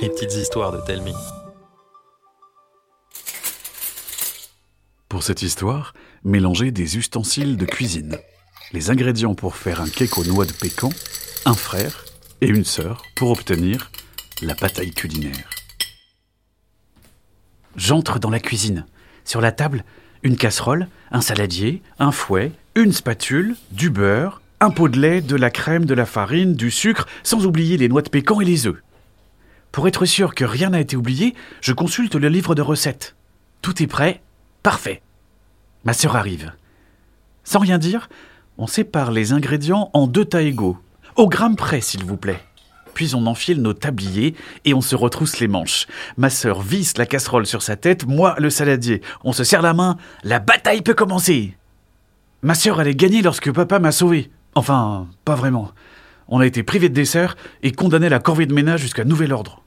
Les petites histoires de Telmi. Pour cette histoire, mélangez des ustensiles de cuisine. Les ingrédients pour faire un cake aux noix de pécan, un frère et une sœur pour obtenir la bataille culinaire. J'entre dans la cuisine. Sur la table, une casserole, un saladier, un fouet, une spatule, du beurre, un pot de lait, de la crème, de la farine, du sucre, sans oublier les noix de pécan et les œufs. Pour être sûr que rien n'a été oublié, je consulte le livre de recettes. Tout est prêt, parfait. Ma sœur arrive. Sans rien dire, on sépare les ingrédients en deux tas égaux. Au gramme près, s'il vous plaît. Puis on enfile nos tabliers et on se retrousse les manches. Ma sœur visse la casserole sur sa tête, moi le saladier. On se serre la main, la bataille peut commencer. Ma sœur allait gagner lorsque papa m'a sauvé. Enfin, pas vraiment. On a été privé de dessert et condamné à la corvée de ménage jusqu'à nouvel ordre.